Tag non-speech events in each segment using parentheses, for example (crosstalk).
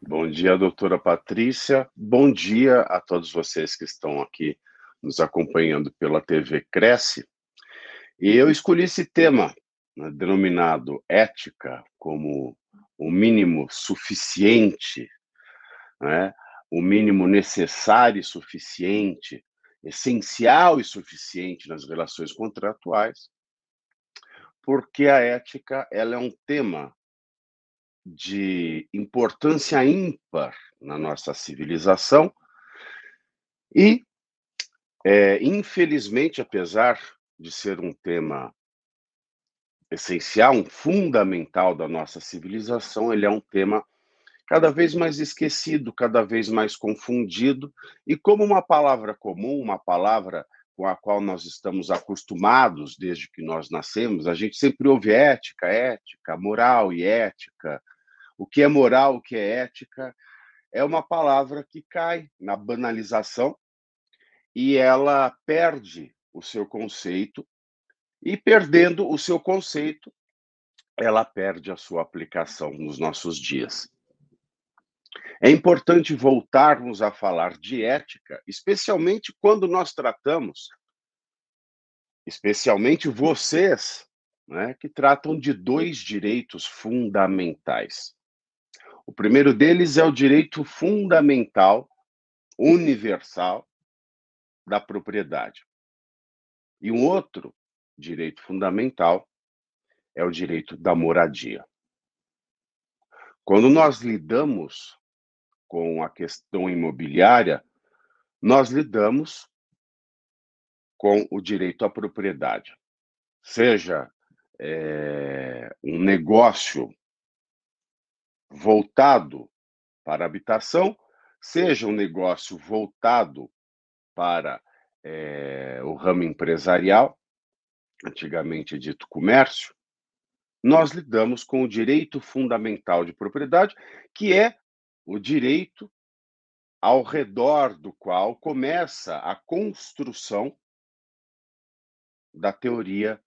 Bom dia, doutora Patrícia. Bom dia a todos vocês que estão aqui nos acompanhando pela TV Cresce. E eu escolhi esse tema, né, denominado ética, como o mínimo suficiente, né, o mínimo necessário e suficiente, essencial e suficiente nas relações contratuais, porque a ética ela é um tema de importância ímpar na nossa civilização e, é, infelizmente, apesar de ser um tema essencial, um fundamental da nossa civilização, ele é um tema cada vez mais esquecido, cada vez mais confundido, e como uma palavra comum, uma palavra com a qual nós estamos acostumados desde que nós nascemos, a gente sempre ouve ética, ética, moral e ética. O que é moral, o que é ética, é uma palavra que cai na banalização e ela perde o seu conceito, e perdendo o seu conceito, ela perde a sua aplicação nos nossos dias. É importante voltarmos a falar de ética, especialmente quando nós tratamos, especialmente vocês, né, que tratam de dois direitos fundamentais. O primeiro deles é o direito fundamental, universal, da propriedade. E um outro direito fundamental é o direito da moradia. Quando nós lidamos com a questão imobiliária, nós lidamos com o direito à propriedade, seja é, um negócio voltado para habitação, seja um negócio voltado para é, o ramo empresarial, antigamente dito comércio, nós lidamos com o direito fundamental de propriedade, que é o direito ao redor do qual começa a construção da teoria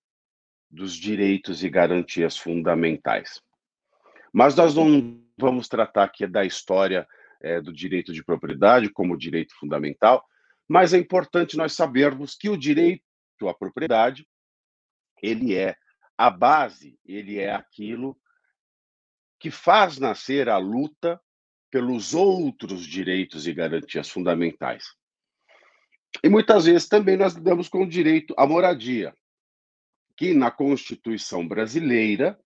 dos direitos e garantias fundamentais. Mas nós não vamos tratar aqui da história é, do direito de propriedade como direito fundamental, mas é importante nós sabermos que o direito à propriedade ele é a base, ele é aquilo que faz nascer a luta pelos outros direitos e garantias fundamentais. E muitas vezes também nós lidamos com o direito à moradia, que na Constituição brasileira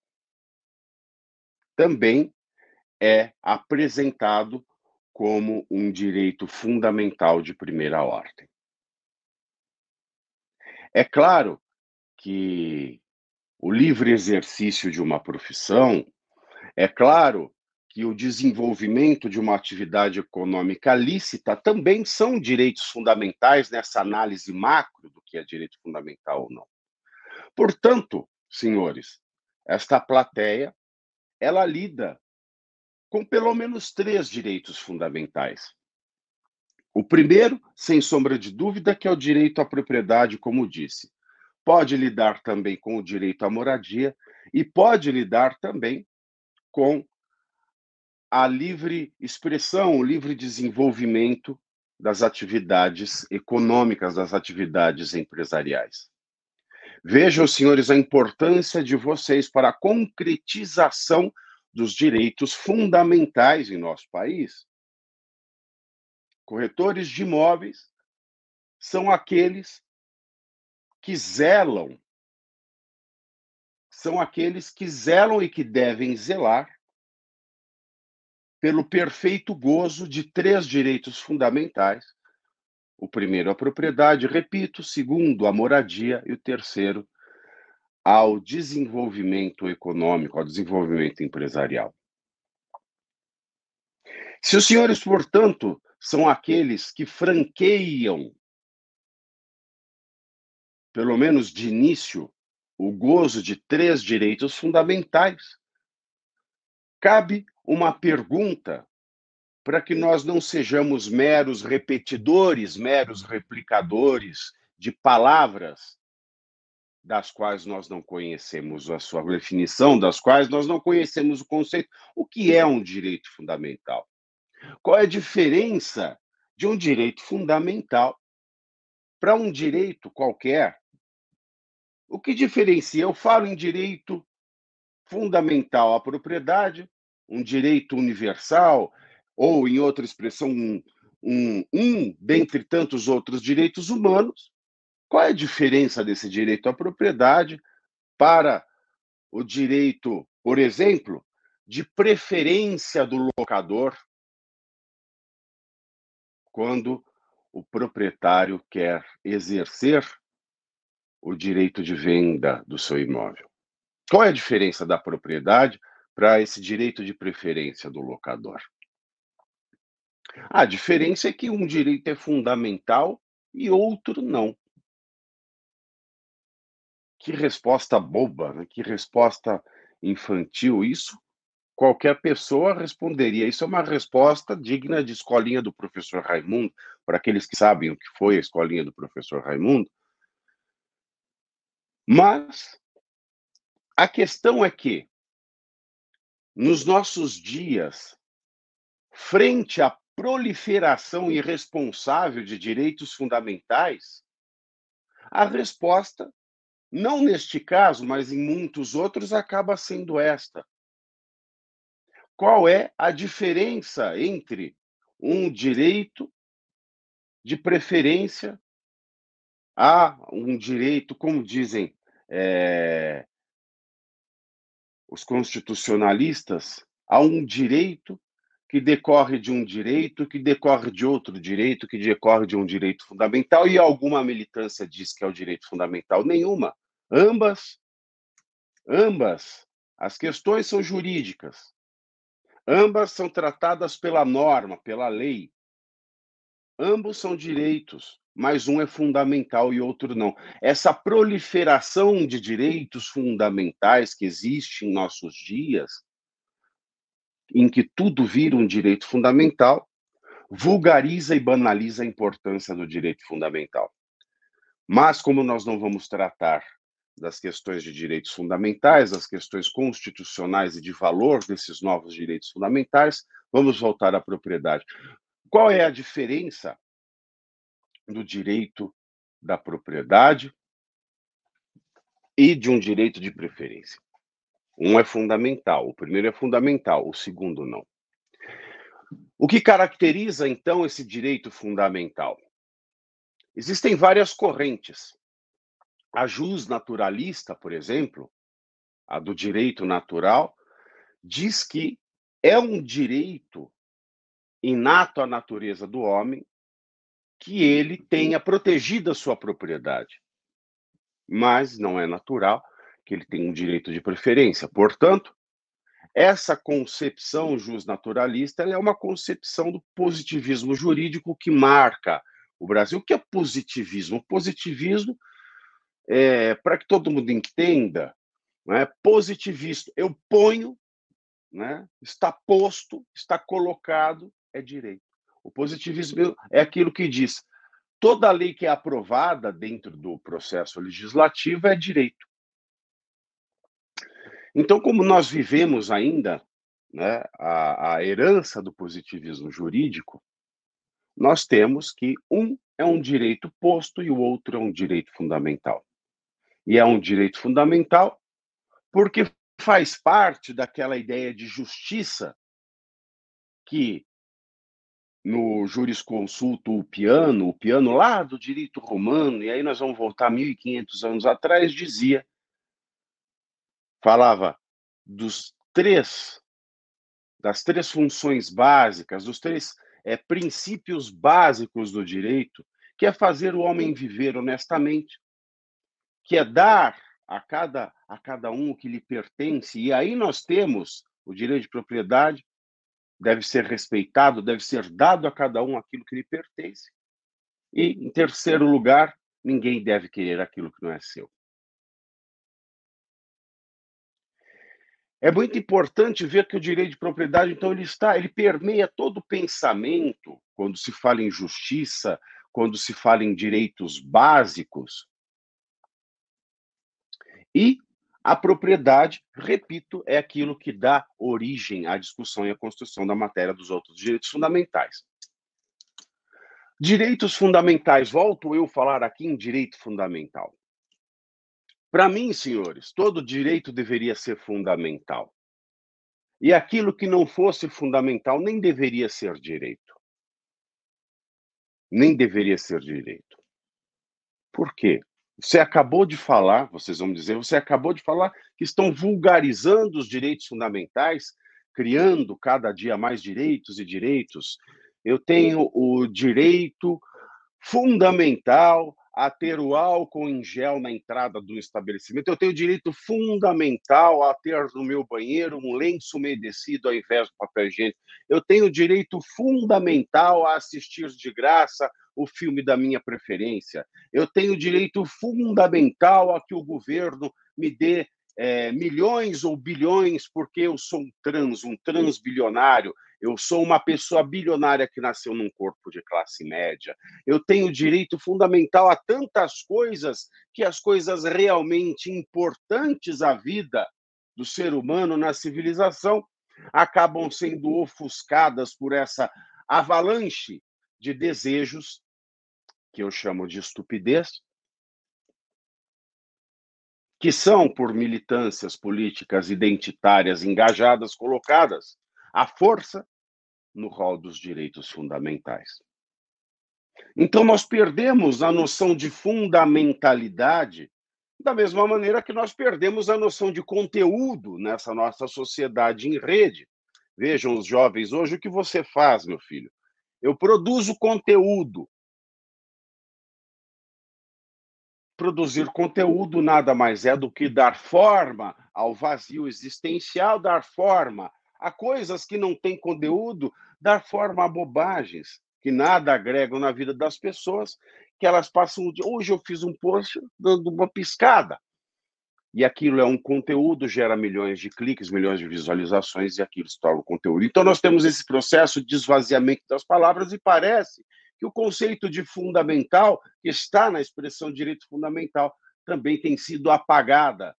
também é apresentado como um direito fundamental de primeira ordem. É claro que o livre exercício de uma profissão, é claro que o desenvolvimento de uma atividade econômica lícita também são direitos fundamentais nessa análise macro do que é direito fundamental ou não. Portanto, senhores, esta plateia ela lida com pelo menos três direitos fundamentais. O primeiro, sem sombra de dúvida, que é o direito à propriedade, como disse. Pode lidar também com o direito à moradia e pode lidar também com a livre expressão, o livre desenvolvimento das atividades econômicas, das atividades empresariais. Vejam, senhores, a importância de vocês para a concretização dos direitos fundamentais em nosso país. Corretores de imóveis são aqueles que zelam, são aqueles que zelam e que devem zelar pelo perfeito gozo de três direitos fundamentais. O primeiro, a propriedade, repito, o segundo, a moradia, e o terceiro, ao desenvolvimento econômico, ao desenvolvimento empresarial. Se os senhores, portanto, são aqueles que franqueiam, pelo menos de início, o gozo de três direitos fundamentais, cabe uma pergunta para que nós não sejamos meros repetidores, meros replicadores de palavras das quais nós não conhecemos a sua definição, das quais nós não conhecemos o conceito. O que é um direito fundamental? Qual é a diferença de um direito fundamental para um direito qualquer? O que diferencia? Eu falo em direito fundamental à propriedade, um direito universal, ou, em outra expressão, um, um, um dentre tantos outros direitos humanos. Qual é a diferença desse direito à propriedade para o direito, por exemplo, de preferência do locador quando o proprietário quer exercer o direito de venda do seu imóvel? Qual é a diferença da propriedade para esse direito de preferência do locador? A diferença é que um direito é fundamental e outro não. Que resposta boba, né? que resposta infantil. Isso qualquer pessoa responderia. Isso é uma resposta digna de escolinha do professor Raimundo. Para aqueles que sabem o que foi a escolinha do professor Raimundo, mas a questão é que, nos nossos dias, frente à proliferação irresponsável de direitos fundamentais, a resposta, não neste caso, mas em muitos outros, acaba sendo esta. Qual é a diferença entre um direito de preferência há um direito, como dizem é, os constitucionalistas, há um direito que decorre de um direito, que decorre de outro direito, que decorre de um direito fundamental, e alguma militância diz que é o direito fundamental. Nenhuma. Ambas, ambas, as questões são jurídicas. Ambas são tratadas pela norma, pela lei. Ambos são direitos mas um é fundamental e outro não. Essa proliferação de direitos fundamentais que existe em nossos dias, em que tudo vira um direito fundamental, vulgariza e banaliza a importância do direito fundamental. Mas, como nós não vamos tratar das questões de direitos fundamentais, das questões constitucionais e de valor desses novos direitos fundamentais, vamos voltar à propriedade. Qual é a diferença do direito da propriedade e de um direito de preferência. Um é fundamental, o primeiro é fundamental, o segundo não. O que caracteriza então esse direito fundamental? Existem várias correntes. A jus naturalista, por exemplo, a do direito natural, diz que é um direito inato à natureza do homem que ele tenha protegido a sua propriedade. Mas não é natural que ele tenha um direito de preferência. Portanto, essa concepção justnaturalista é uma concepção do positivismo jurídico que marca o Brasil. O que é positivismo? Positivismo, é, para que todo mundo entenda, né, positivista, eu ponho, né, está posto, está colocado, é direito. O positivismo é aquilo que diz: toda lei que é aprovada dentro do processo legislativo é direito. Então, como nós vivemos ainda né, a, a herança do positivismo jurídico, nós temos que um é um direito posto e o outro é um direito fundamental. E é um direito fundamental porque faz parte daquela ideia de justiça que no jurisconsulto o piano, o piano lá do direito romano, e aí nós vamos voltar 1500 anos atrás, dizia, falava dos três, das três funções básicas, dos três é, princípios básicos do direito, que é fazer o homem viver honestamente, que é dar a cada, a cada um o que lhe pertence, e aí nós temos o direito de propriedade, deve ser respeitado, deve ser dado a cada um aquilo que lhe pertence. E, em terceiro lugar, ninguém deve querer aquilo que não é seu. É muito importante ver que o direito de propriedade, então, ele está, ele permeia todo o pensamento quando se fala em justiça, quando se fala em direitos básicos. E a propriedade, repito, é aquilo que dá origem à discussão e à construção da matéria dos outros direitos fundamentais. Direitos fundamentais, volto eu falar aqui em direito fundamental. Para mim, senhores, todo direito deveria ser fundamental. E aquilo que não fosse fundamental nem deveria ser direito. Nem deveria ser direito. Por quê? Você acabou de falar, vocês vão dizer, você acabou de falar que estão vulgarizando os direitos fundamentais, criando cada dia mais direitos e direitos. Eu tenho o direito fundamental a ter o álcool em gel na entrada do estabelecimento. Eu tenho direito fundamental a ter no meu banheiro um lenço umedecido ao invés do papel higiênico. Eu tenho direito fundamental a assistir de graça o filme da minha preferência. Eu tenho direito fundamental a que o governo me dê é, milhões ou bilhões porque eu sou um trans, um transbilionário. Eu sou uma pessoa bilionária que nasceu num corpo de classe média. Eu tenho direito fundamental a tantas coisas que as coisas realmente importantes à vida do ser humano na civilização acabam sendo ofuscadas por essa avalanche de desejos que eu chamo de estupidez, que são por militâncias políticas identitárias engajadas colocadas à força no rol dos direitos fundamentais. Então, nós perdemos a noção de fundamentalidade da mesma maneira que nós perdemos a noção de conteúdo nessa nossa sociedade em rede. Vejam os jovens hoje o que você faz, meu filho. Eu produzo conteúdo. Produzir conteúdo nada mais é do que dar forma ao vazio existencial, dar forma a coisas que não têm conteúdo, dar forma a bobagens que nada agregam na vida das pessoas, que elas passam o dia. Hoje eu fiz um post dando uma piscada. E aquilo é um conteúdo, gera milhões de cliques, milhões de visualizações, e aquilo se torna conteúdo. Então, nós temos esse processo de esvaziamento das palavras, e parece que o conceito de fundamental, que está na expressão direito fundamental, também tem sido apagada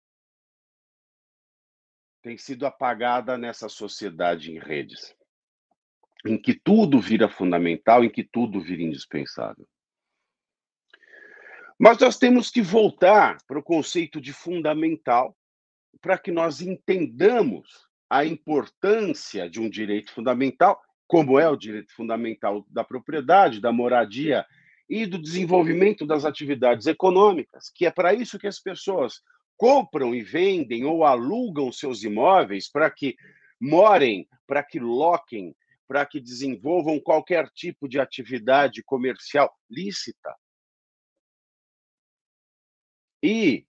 tem sido apagada nessa sociedade em redes, em que tudo vira fundamental, em que tudo vira indispensável. Mas nós temos que voltar para o conceito de fundamental para que nós entendamos a importância de um direito fundamental, como é o direito fundamental da propriedade, da moradia e do desenvolvimento das atividades econômicas, que é para isso que as pessoas compram e vendem ou alugam seus imóveis para que morem, para que loquem, para que desenvolvam qualquer tipo de atividade comercial lícita. E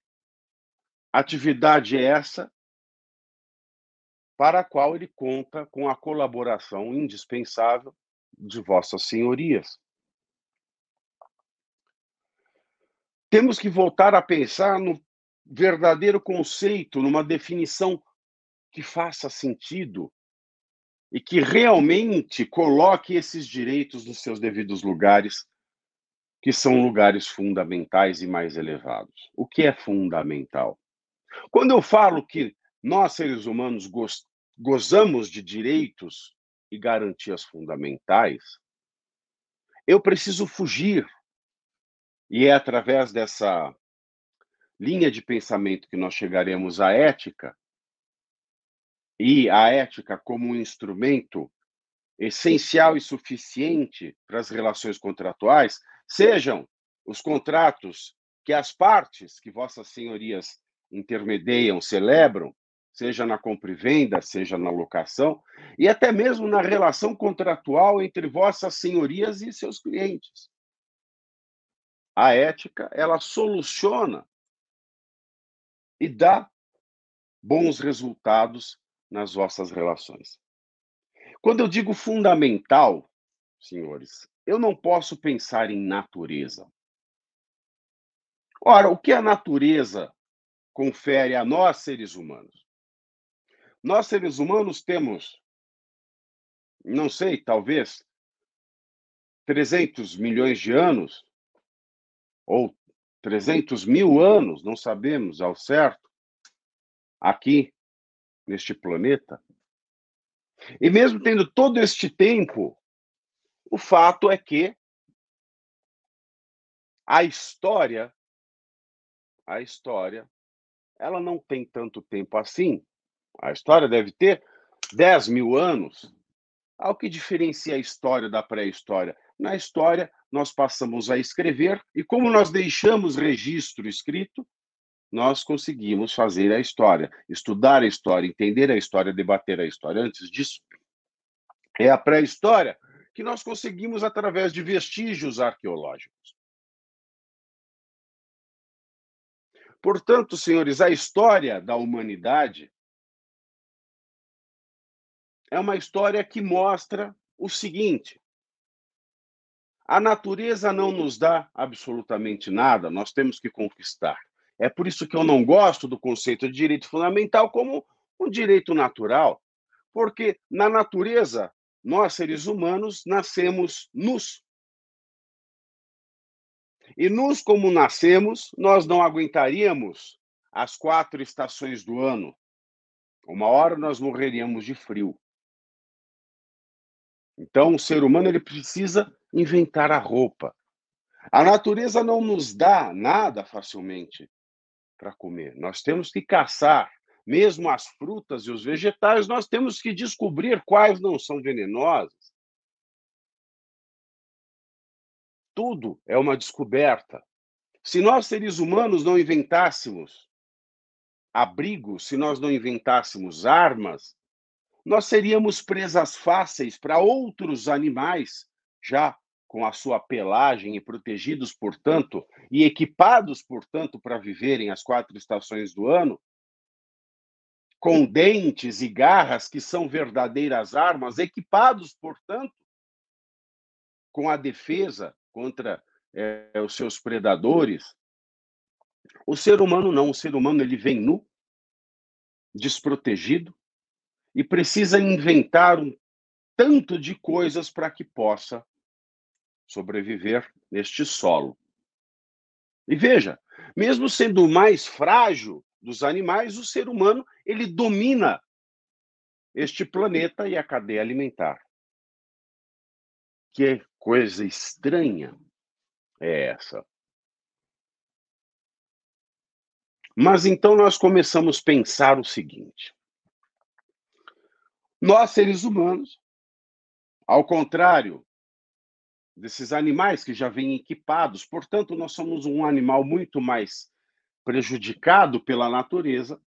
atividade essa para a qual ele conta com a colaboração indispensável de vossas senhorias. Temos que voltar a pensar no verdadeiro conceito, numa definição que faça sentido e que realmente coloque esses direitos nos seus devidos lugares, que são lugares fundamentais e mais elevados. O que é fundamental? Quando eu falo que nós, seres humanos, goz gozamos de direitos e garantias fundamentais, eu preciso fugir. E é através dessa linha de pensamento que nós chegaremos à ética, e a ética como um instrumento essencial e suficiente para as relações contratuais, sejam os contratos que as partes que vossas senhorias intermediam, celebram, seja na compra e venda, seja na locação, e até mesmo na relação contratual entre vossas senhorias e seus clientes. A ética, ela soluciona e dá bons resultados nas vossas relações. Quando eu digo fundamental, senhores, eu não posso pensar em natureza. Ora, o que a natureza confere a nós, seres humanos? Nós, seres humanos, temos, não sei, talvez 300 milhões de anos, ou 300 mil anos, não sabemos ao certo, aqui neste planeta. E mesmo tendo todo este tempo, o fato é que a história, a história, ela não tem tanto tempo assim. A história deve ter 10 mil anos. Ao que diferencia a história da pré-história? Na história, nós passamos a escrever, e como nós deixamos registro escrito, nós conseguimos fazer a história, estudar a história, entender a história, debater a história. Antes disso, é a pré-história que nós conseguimos através de vestígios arqueológicos. Portanto, senhores, a história da humanidade é uma história que mostra o seguinte: a natureza não nos dá absolutamente nada, nós temos que conquistar. É por isso que eu não gosto do conceito de direito fundamental como um direito natural, porque na natureza, nós seres humanos nascemos nus. E nus como nascemos, nós não aguentaríamos as quatro estações do ano. Uma hora nós morreríamos de frio. Então, o ser humano ele precisa inventar a roupa. A natureza não nos dá nada facilmente para comer. Nós temos que caçar. Mesmo as frutas e os vegetais, nós temos que descobrir quais não são venenosas. Tudo é uma descoberta. Se nós, seres humanos, não inventássemos abrigos, se nós não inventássemos armas, nós seríamos presas fáceis para outros animais, já com a sua pelagem e protegidos, portanto, e equipados, portanto, para viverem as quatro estações do ano, com dentes e garras que são verdadeiras armas, equipados, portanto, com a defesa contra é, os seus predadores. O ser humano não, o ser humano ele vem nu, desprotegido, e precisa inventar um tanto de coisas para que possa sobreviver neste solo. E veja, mesmo sendo o mais frágil dos animais, o ser humano ele domina este planeta e a cadeia alimentar. Que coisa estranha é essa? Mas então nós começamos a pensar o seguinte: nós, seres humanos, ao contrário desses animais que já vêm equipados, portanto, nós somos um animal muito mais prejudicado pela natureza.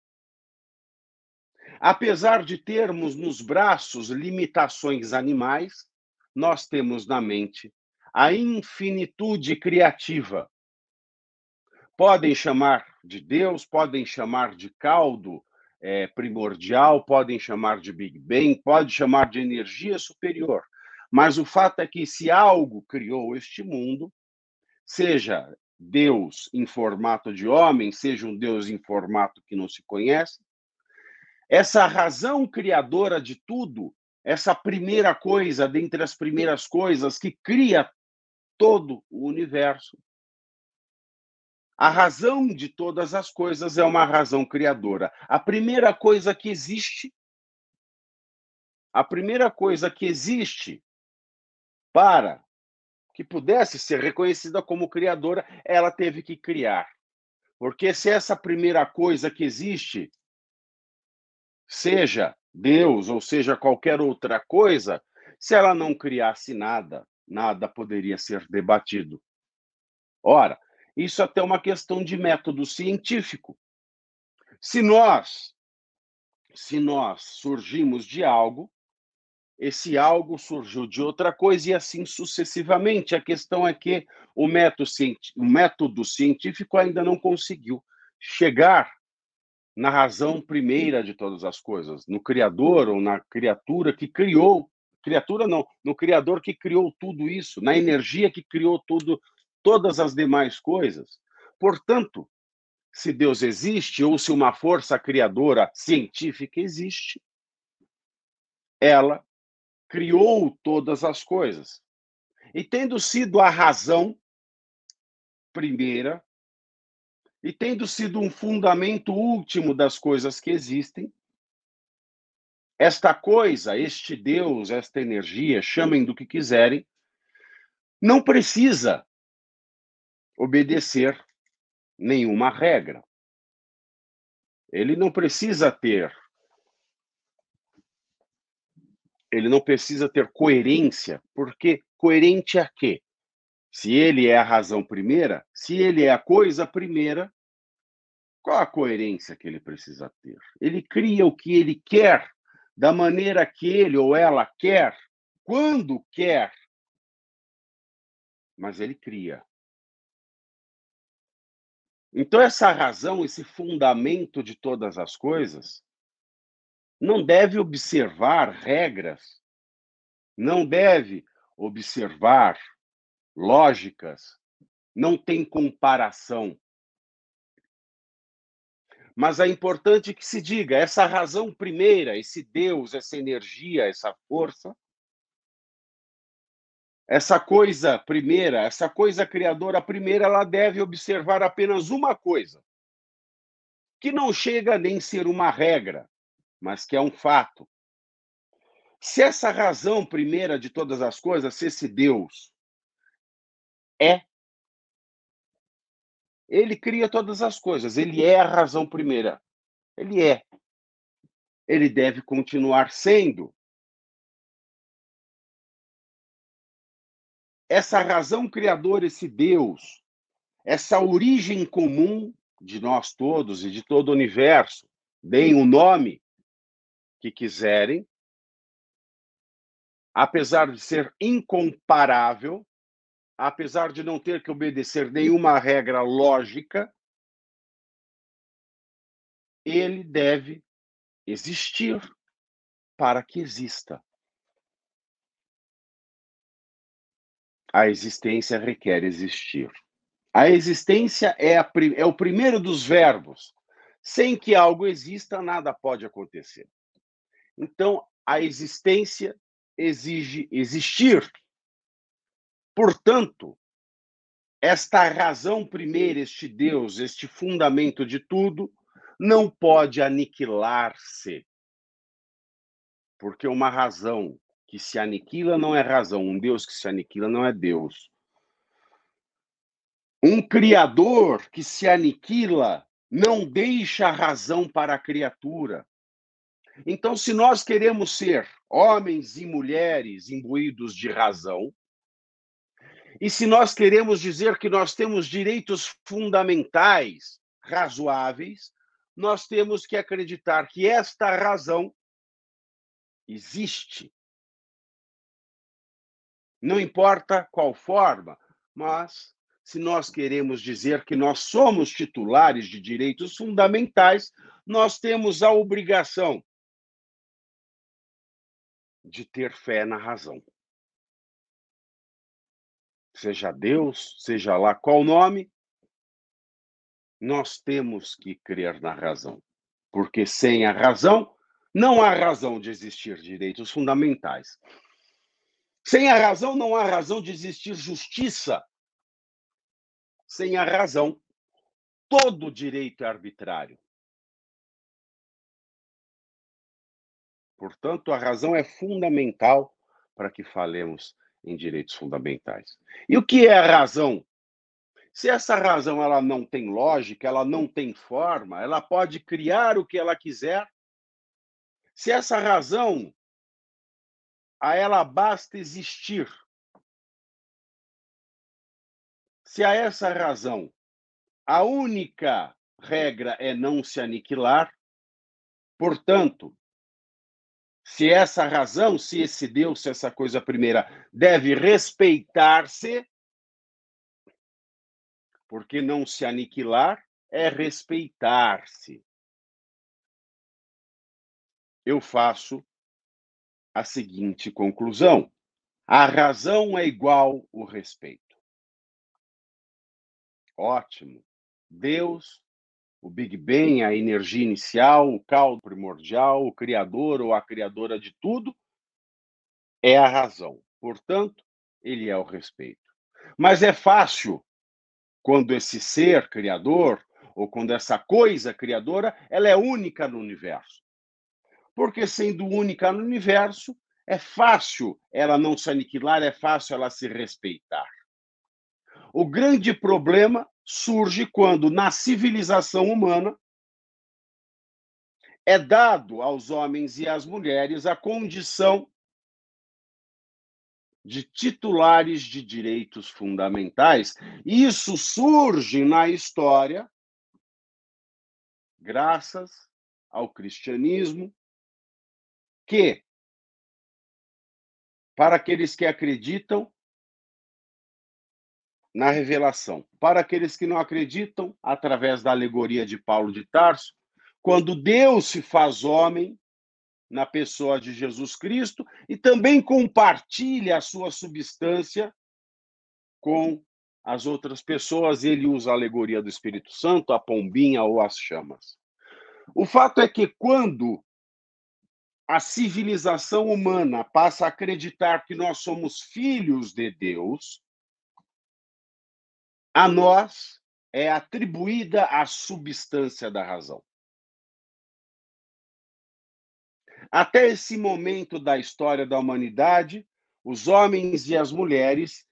Apesar de termos nos braços limitações animais, nós temos na mente a infinitude criativa. Podem chamar de Deus, podem chamar de caldo, é, primordial, podem chamar de Big Bang, pode chamar de energia superior. Mas o fato é que se algo criou este mundo, seja Deus em formato de homem, seja um Deus em formato que não se conhece, essa razão criadora de tudo, essa primeira coisa dentre as primeiras coisas que cria todo o universo, a razão de todas as coisas é uma razão criadora. A primeira coisa que existe, a primeira coisa que existe para que pudesse ser reconhecida como criadora, ela teve que criar. Porque se essa primeira coisa que existe, seja Deus ou seja qualquer outra coisa, se ela não criasse nada, nada poderia ser debatido. Ora, isso é até uma questão de método científico. Se nós se nós surgimos de algo, esse algo surgiu de outra coisa e assim sucessivamente. A questão é que o método, o método científico ainda não conseguiu chegar na razão primeira de todas as coisas, no Criador ou na criatura que criou criatura não, no Criador que criou tudo isso, na energia que criou tudo, todas as demais coisas. Portanto, se Deus existe ou se uma força criadora científica existe, ela criou todas as coisas. E tendo sido a razão primeira, e tendo sido um fundamento último das coisas que existem, esta coisa, este Deus, esta energia, chamem do que quiserem, não precisa obedecer nenhuma regra. Ele não precisa ter ele não precisa ter coerência, porque coerente a quê? Se ele é a razão primeira, se ele é a coisa primeira, qual a coerência que ele precisa ter? Ele cria o que ele quer, da maneira que ele ou ela quer, quando quer. Mas ele cria. Então, essa razão, esse fundamento de todas as coisas, não deve observar regras, não deve observar lógicas, não tem comparação. Mas é importante que se diga: essa razão primeira, esse Deus, essa energia, essa força, essa coisa primeira, essa coisa criadora primeira, ela deve observar apenas uma coisa, que não chega nem ser uma regra, mas que é um fato. Se essa razão primeira de todas as coisas, se esse Deus é, ele cria todas as coisas, ele é a razão primeira. Ele é. Ele deve continuar sendo. Essa razão criadora, esse Deus, essa origem comum de nós todos e de todo o universo, deem o nome que quiserem, apesar de ser incomparável, apesar de não ter que obedecer nenhuma regra lógica, ele deve existir para que exista. A existência requer existir. A existência é, a, é, o primeiro dos verbos. Sem que algo exista, nada pode acontecer. Então, a existência exige existir. Portanto, esta razão primeira, este Deus, este fundamento de tudo, não pode aniquilar-se. Porque uma razão que se aniquila não é razão, um Deus que se aniquila não é Deus. Um Criador que se aniquila não deixa razão para a criatura. Então, se nós queremos ser homens e mulheres imbuídos de razão, e se nós queremos dizer que nós temos direitos fundamentais razoáveis, nós temos que acreditar que esta razão existe não importa qual forma, mas se nós queremos dizer que nós somos titulares de direitos fundamentais, nós temos a obrigação de ter fé na razão. Seja Deus, seja lá qual nome, nós temos que crer na razão. Porque sem a razão, não há razão de existir direitos fundamentais. Sem a razão, não há razão de existir justiça. Sem a razão, todo direito é arbitrário. Portanto, a razão é fundamental para que falemos em direitos fundamentais. E o que é a razão? Se essa razão ela não tem lógica, ela não tem forma, ela pode criar o que ela quiser. Se essa razão a ela basta existir. Se a essa razão a única regra é não se aniquilar, portanto, se essa razão, se esse Deus, se essa coisa primeira deve respeitar-se, porque não se aniquilar é respeitar-se. Eu faço a seguinte conclusão: a razão é igual o respeito. Ótimo. Deus, o Big Bang, a energia inicial, o caldo primordial, o criador ou a criadora de tudo, é a razão. Portanto, ele é o respeito. Mas é fácil quando esse ser criador ou quando essa coisa criadora, ela é única no universo. Porque sendo única no universo, é fácil ela não se aniquilar, é fácil ela se respeitar. O grande problema surge quando, na civilização humana, é dado aos homens e às mulheres a condição de titulares de direitos fundamentais. Isso surge na história graças ao cristianismo, que, para aqueles que acreditam, na revelação. Para aqueles que não acreditam, através da alegoria de Paulo de Tarso, quando Deus se faz homem na pessoa de Jesus Cristo e também compartilha a sua substância com as outras pessoas, ele usa a alegoria do Espírito Santo, a pombinha ou as chamas. O fato é que quando a civilização humana passa a acreditar que nós somos filhos de Deus, a nós é atribuída a substância da razão. Até esse momento da história da humanidade, os homens e as mulheres,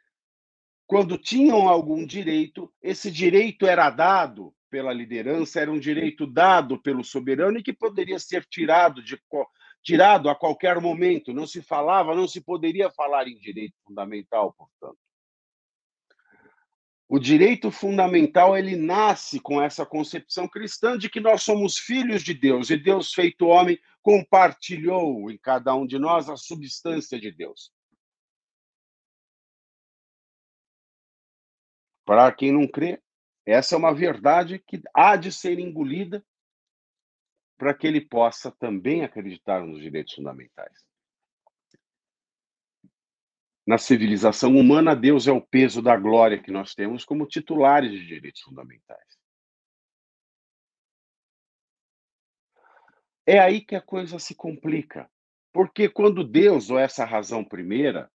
quando tinham algum direito, esse direito era dado pela liderança, era um direito dado pelo soberano e que poderia ser tirado de tirado a qualquer momento. Não se falava, não se poderia falar em direito fundamental, portanto. O direito fundamental ele nasce com essa concepção cristã de que nós somos filhos de Deus e Deus feito homem compartilhou em cada um de nós a substância de Deus. Para quem não crê, essa é uma verdade que há de ser engolida para que ele possa também acreditar nos direitos fundamentais. Na civilização humana, Deus é o peso da glória que nós temos como titulares de direitos fundamentais. É aí que a coisa se complica. Porque quando Deus, ou essa razão primeira,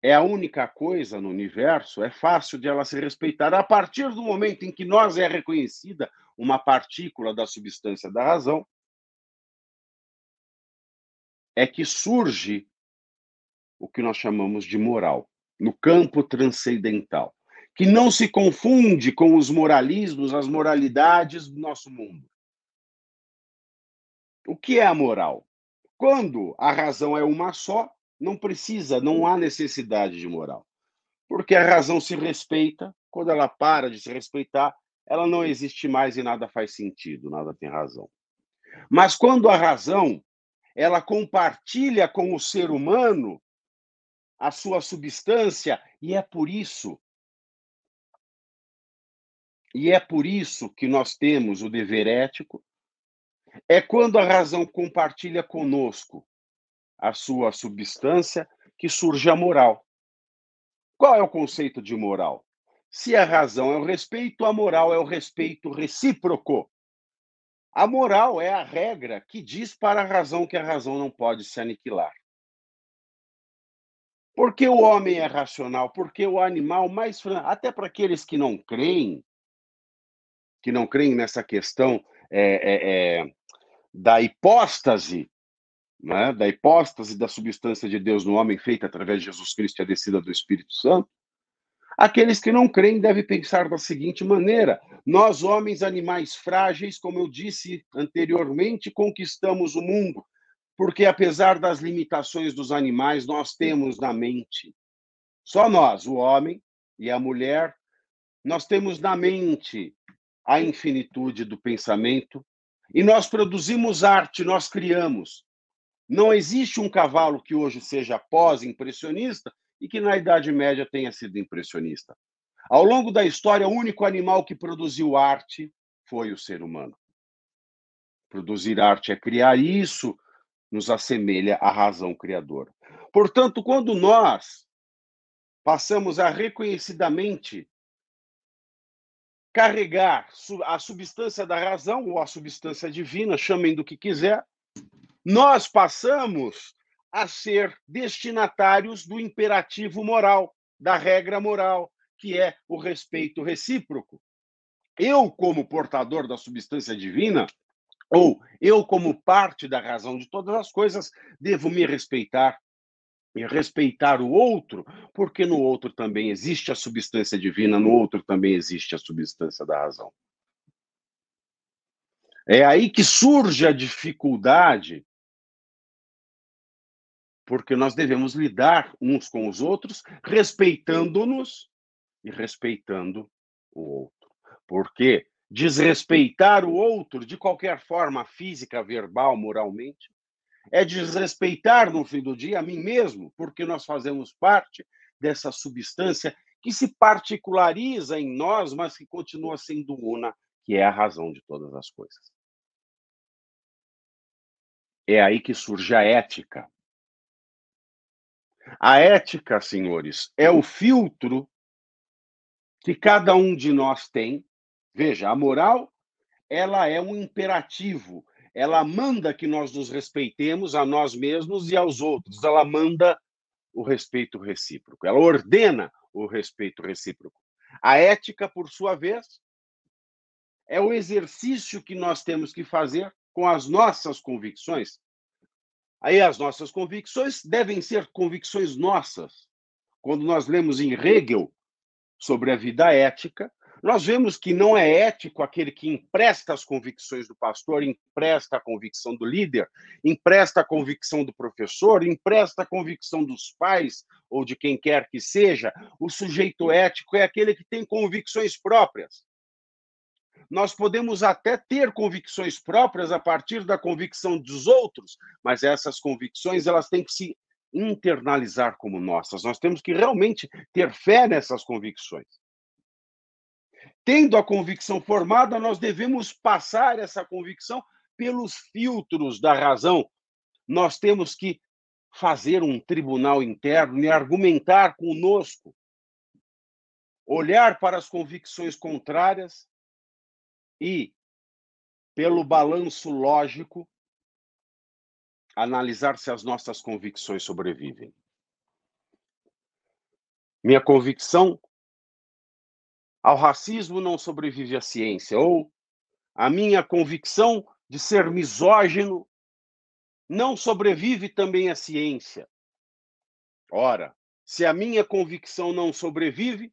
é a única coisa no universo, é fácil de ela se respeitar. A partir do momento em que nós é reconhecida uma partícula da substância da razão, é que surge o que nós chamamos de moral, no campo transcendental, que não se confunde com os moralismos, as moralidades do nosso mundo. O que é a moral? Quando a razão é uma só, não precisa, não há necessidade de moral. Porque a razão se respeita, quando ela para de se respeitar, ela não existe mais e nada faz sentido, nada tem razão. Mas quando a razão ela compartilha com o ser humano a sua substância, e é por isso e é por isso que nós temos o dever ético. É quando a razão compartilha conosco a sua substância que surge a moral. Qual é o conceito de moral? Se a razão é o respeito, a moral é o respeito recíproco. A moral é a regra que diz para a razão que a razão não pode se aniquilar. Porque o homem é racional, porque o animal mais até para aqueles que não creem, que não creem nessa questão é, é, é, da hipóstase, né, da hipóstase da substância de Deus no homem feita através de Jesus Cristo e a descida do Espírito Santo, aqueles que não creem devem pensar da seguinte maneira: nós, homens, animais frágeis, como eu disse anteriormente, conquistamos o mundo, porque apesar das limitações dos animais, nós temos na mente, só nós, o homem e a mulher, nós temos na mente a infinitude do pensamento e nós produzimos arte, nós criamos. Não existe um cavalo que hoje seja pós-impressionista e que na Idade Média tenha sido impressionista. Ao longo da história, o único animal que produziu arte foi o ser humano. Produzir arte é criar isso nos assemelha à razão criadora. Portanto, quando nós passamos a reconhecidamente carregar a substância da razão ou a substância divina, chamem do que quiser, nós passamos a ser destinatários do imperativo moral, da regra moral, que é o respeito recíproco. Eu, como portador da substância divina, ou eu, como parte da razão de todas as coisas, devo me respeitar e respeitar o outro, porque no outro também existe a substância divina, no outro também existe a substância da razão. É aí que surge a dificuldade, porque nós devemos lidar uns com os outros, respeitando-nos e respeitando o outro. Porque desrespeitar o outro de qualquer forma, física, verbal, moralmente, é desrespeitar no fim do dia a mim mesmo, porque nós fazemos parte dessa substância que se particulariza em nós, mas que continua sendo una, que é a razão de todas as coisas. É aí que surge a ética. A ética, senhores, é o filtro que cada um de nós tem. Veja, a moral, ela é um imperativo, ela manda que nós nos respeitemos a nós mesmos e aos outros. Ela manda o respeito recíproco. Ela ordena o respeito recíproco. A ética, por sua vez, é o exercício que nós temos que fazer com as nossas convicções. Aí as nossas convicções devem ser convicções nossas. Quando nós lemos em Hegel sobre a vida ética, nós vemos que não é ético aquele que empresta as convicções do pastor, empresta a convicção do líder, empresta a convicção do professor, empresta a convicção dos pais ou de quem quer que seja. O sujeito ético é aquele que tem convicções próprias. Nós podemos até ter convicções próprias a partir da convicção dos outros, mas essas convicções elas têm que se internalizar como nossas. Nós temos que realmente ter fé nessas convicções. Tendo a convicção formada, nós devemos passar essa convicção pelos filtros da razão. Nós temos que fazer um tribunal interno e argumentar conosco, olhar para as convicções contrárias e, pelo balanço lógico, analisar se as nossas convicções sobrevivem. Minha convicção ao racismo não sobrevive a ciência, ou a minha convicção de ser misógino não sobrevive também à ciência. Ora, se a minha convicção não sobrevive,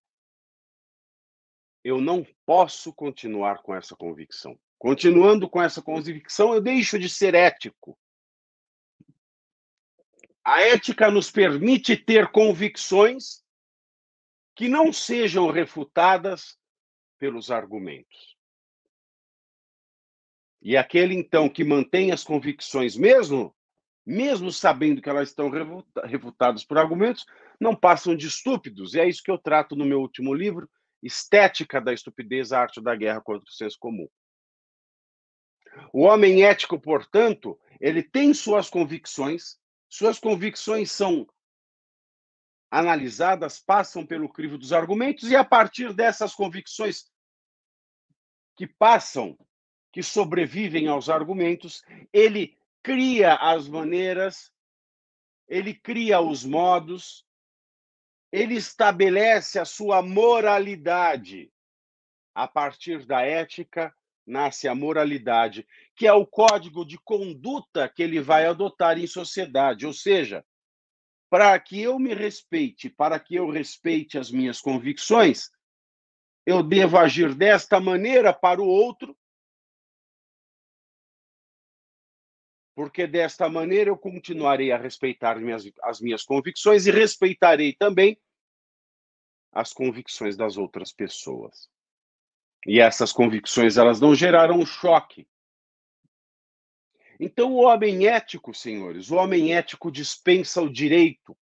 eu não posso continuar com essa convicção. Continuando com essa convicção, eu deixo de ser ético. A ética nos permite ter convicções que não sejam refutadas pelos argumentos. E aquele, então, que mantém as convicções mesmo, mesmo sabendo que elas estão refutadas por argumentos, não passam de estúpidos. E é isso que eu trato no meu último livro, Estética da Estupidez, a Arte da Guerra contra o Senso Comum. O homem ético, portanto, ele tem suas convicções, suas convicções são analisadas passam pelo crivo dos argumentos e a partir dessas convicções que passam, que sobrevivem aos argumentos, ele cria as maneiras, ele cria os modos, ele estabelece a sua moralidade. A partir da ética nasce a moralidade, que é o código de conduta que ele vai adotar em sociedade, ou seja, para que eu me respeite, para que eu respeite as minhas convicções, eu devo agir desta maneira para o outro, porque desta maneira eu continuarei a respeitar minhas, as minhas convicções e respeitarei também as convicções das outras pessoas. E essas convicções elas não geraram um choque, então, o homem ético, senhores, o homem ético dispensa o direito.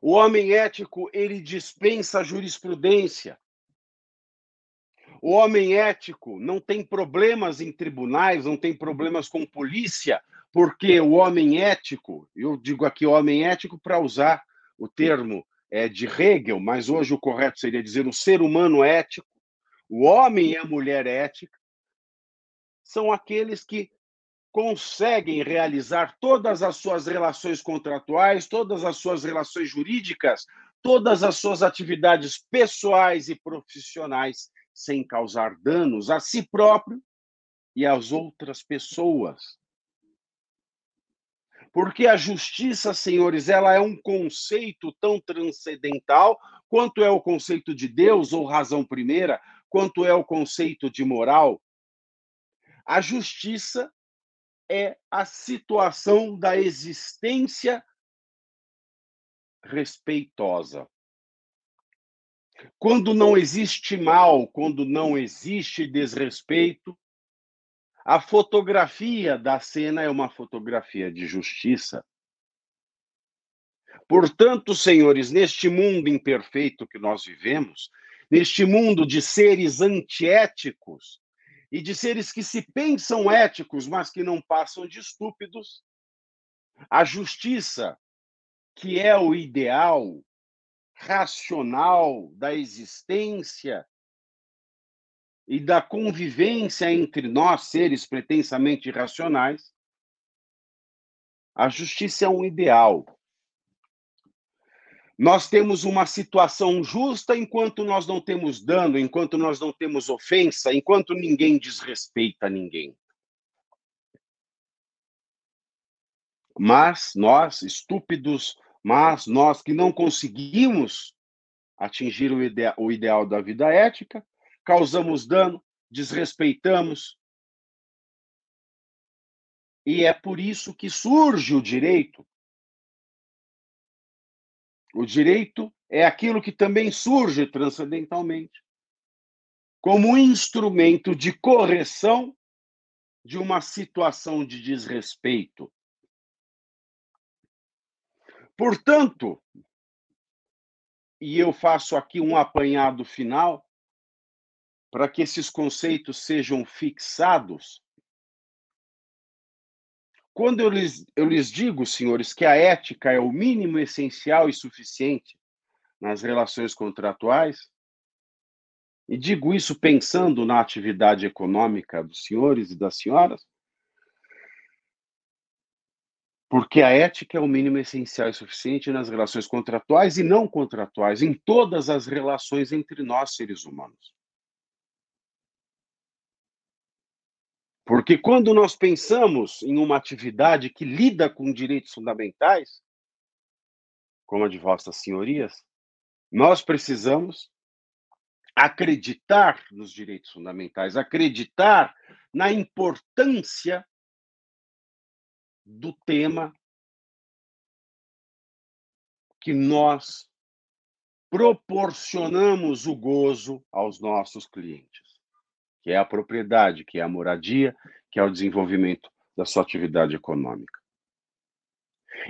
O homem ético, ele dispensa a jurisprudência. O homem ético não tem problemas em tribunais, não tem problemas com polícia, porque o homem ético, eu digo aqui homem ético para usar o termo é, de Hegel, mas hoje o correto seria dizer o ser humano ético, o homem e a mulher ética, são aqueles que conseguem realizar todas as suas relações contratuais, todas as suas relações jurídicas, todas as suas atividades pessoais e profissionais sem causar danos a si próprio e às outras pessoas. Porque a justiça, senhores, ela é um conceito tão transcendental quanto é o conceito de Deus ou razão primeira, quanto é o conceito de moral. A justiça é a situação da existência respeitosa. Quando não existe mal, quando não existe desrespeito, a fotografia da cena é uma fotografia de justiça. Portanto, senhores, neste mundo imperfeito que nós vivemos, neste mundo de seres antiéticos e de seres que se pensam éticos, mas que não passam de estúpidos, a justiça, que é o ideal racional da existência e da convivência entre nós, seres pretensamente racionais, a justiça é um ideal. Nós temos uma situação justa enquanto nós não temos dano, enquanto nós não temos ofensa, enquanto ninguém desrespeita ninguém. Mas nós, estúpidos, mas nós que não conseguimos atingir o, o ideal da vida ética, causamos dano, desrespeitamos. E é por isso que surge o direito. O direito é aquilo que também surge transcendentalmente como um instrumento de correção de uma situação de desrespeito. Portanto, e eu faço aqui um apanhado final, para que esses conceitos sejam fixados. Quando eu lhes, eu lhes digo, senhores, que a ética é o mínimo essencial e suficiente nas relações contratuais, e digo isso pensando na atividade econômica dos senhores e das senhoras, porque a ética é o mínimo essencial e suficiente nas relações contratuais e não contratuais, em todas as relações entre nós, seres humanos. Porque quando nós pensamos em uma atividade que lida com direitos fundamentais, como a de vossas senhorias, nós precisamos acreditar nos direitos fundamentais, acreditar na importância do tema que nós proporcionamos o gozo aos nossos clientes que é a propriedade, que é a moradia, que é o desenvolvimento da sua atividade econômica.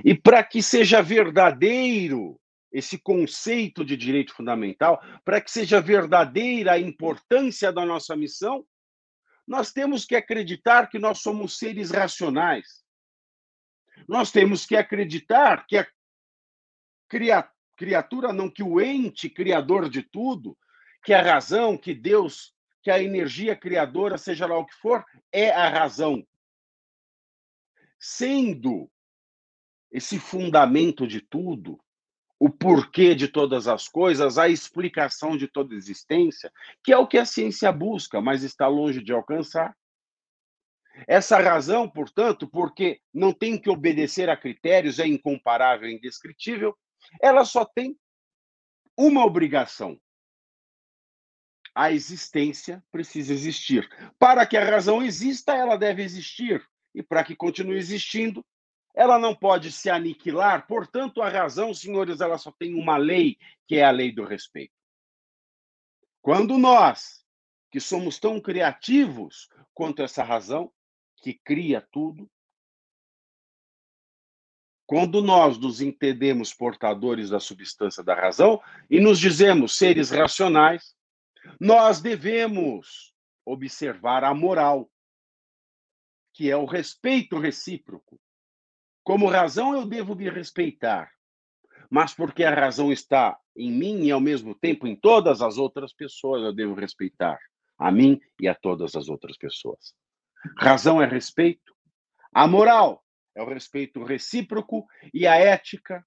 E para que seja verdadeiro esse conceito de direito fundamental, para que seja verdadeira a importância da nossa missão, nós temos que acreditar que nós somos seres racionais. Nós temos que acreditar que a criatura, não que o ente criador de tudo, que a razão, que Deus que a energia criadora, seja lá o que for, é a razão. Sendo esse fundamento de tudo, o porquê de todas as coisas, a explicação de toda existência, que é o que a ciência busca, mas está longe de alcançar. Essa razão, portanto, porque não tem que obedecer a critérios, é incomparável, é indescritível, ela só tem uma obrigação: a existência precisa existir. Para que a razão exista, ela deve existir. E para que continue existindo, ela não pode se aniquilar. Portanto, a razão, senhores, ela só tem uma lei, que é a lei do respeito. Quando nós, que somos tão criativos quanto essa razão, que cria tudo, quando nós nos entendemos portadores da substância da razão e nos dizemos seres racionais, Nós devemos observar a moral, que é o respeito recíproco. Como razão, eu devo me respeitar, mas porque a razão está em mim e ao mesmo tempo em todas as outras pessoas, eu devo respeitar a mim e a todas as outras pessoas. Razão é respeito, a moral é o respeito recíproco e a ética.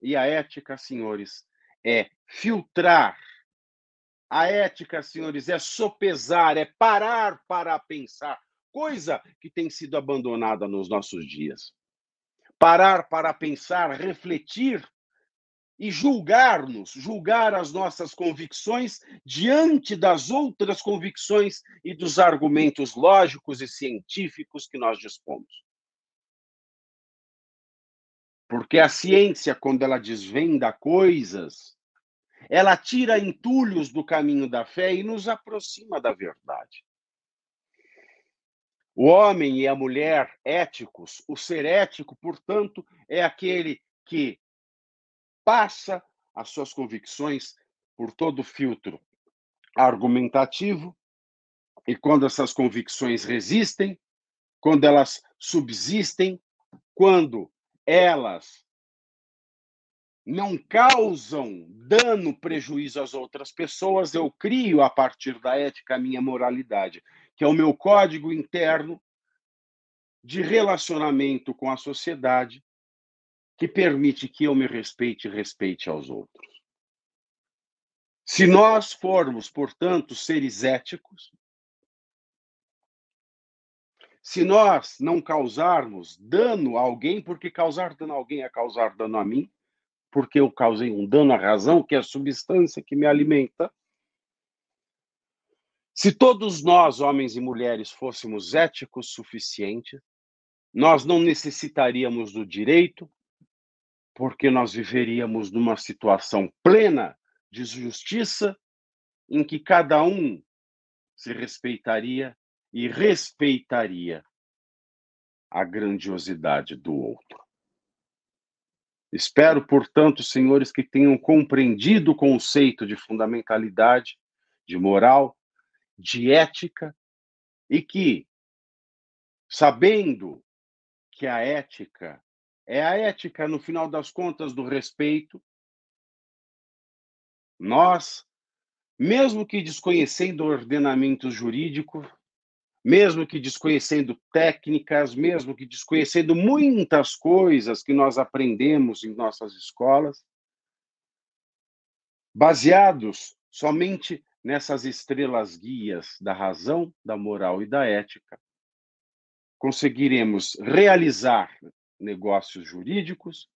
E a ética, senhores, é filtrar. A ética, senhores, é sopesar, é parar para pensar coisa que tem sido abandonada nos nossos dias. Parar para pensar, refletir e julgar-nos, julgar as nossas convicções diante das outras convicções e dos argumentos lógicos e científicos que nós dispomos. Porque a ciência, quando ela desvenda coisas, ela tira entulhos do caminho da fé e nos aproxima da verdade. O homem e a mulher éticos, o ser ético, portanto, é aquele que passa as suas convicções por todo o filtro argumentativo, e quando essas convicções resistem, quando elas subsistem, quando elas não causam dano, prejuízo às outras pessoas, eu crio a partir da ética a minha moralidade que é o meu código interno de relacionamento com a sociedade, que permite que eu me respeite e respeite aos outros. Se nós formos, portanto, seres éticos, se nós não causarmos dano a alguém, porque causar dano a alguém é causar dano a mim, porque eu causei um dano à razão, que é a substância que me alimenta, se todos nós, homens e mulheres, fôssemos éticos suficientes, nós não necessitaríamos do direito, porque nós viveríamos numa situação plena de justiça, em que cada um se respeitaria e respeitaria a grandiosidade do outro. Espero, portanto, senhores, que tenham compreendido o conceito de fundamentalidade, de moral de ética e que, sabendo que a ética é a ética, no final das contas, do respeito, nós, mesmo que desconhecendo o ordenamento jurídico, mesmo que desconhecendo técnicas, mesmo que desconhecendo muitas coisas que nós aprendemos em nossas escolas, baseados somente nessas estrelas guias da razão, da moral e da ética, conseguiremos realizar negócios jurídicos,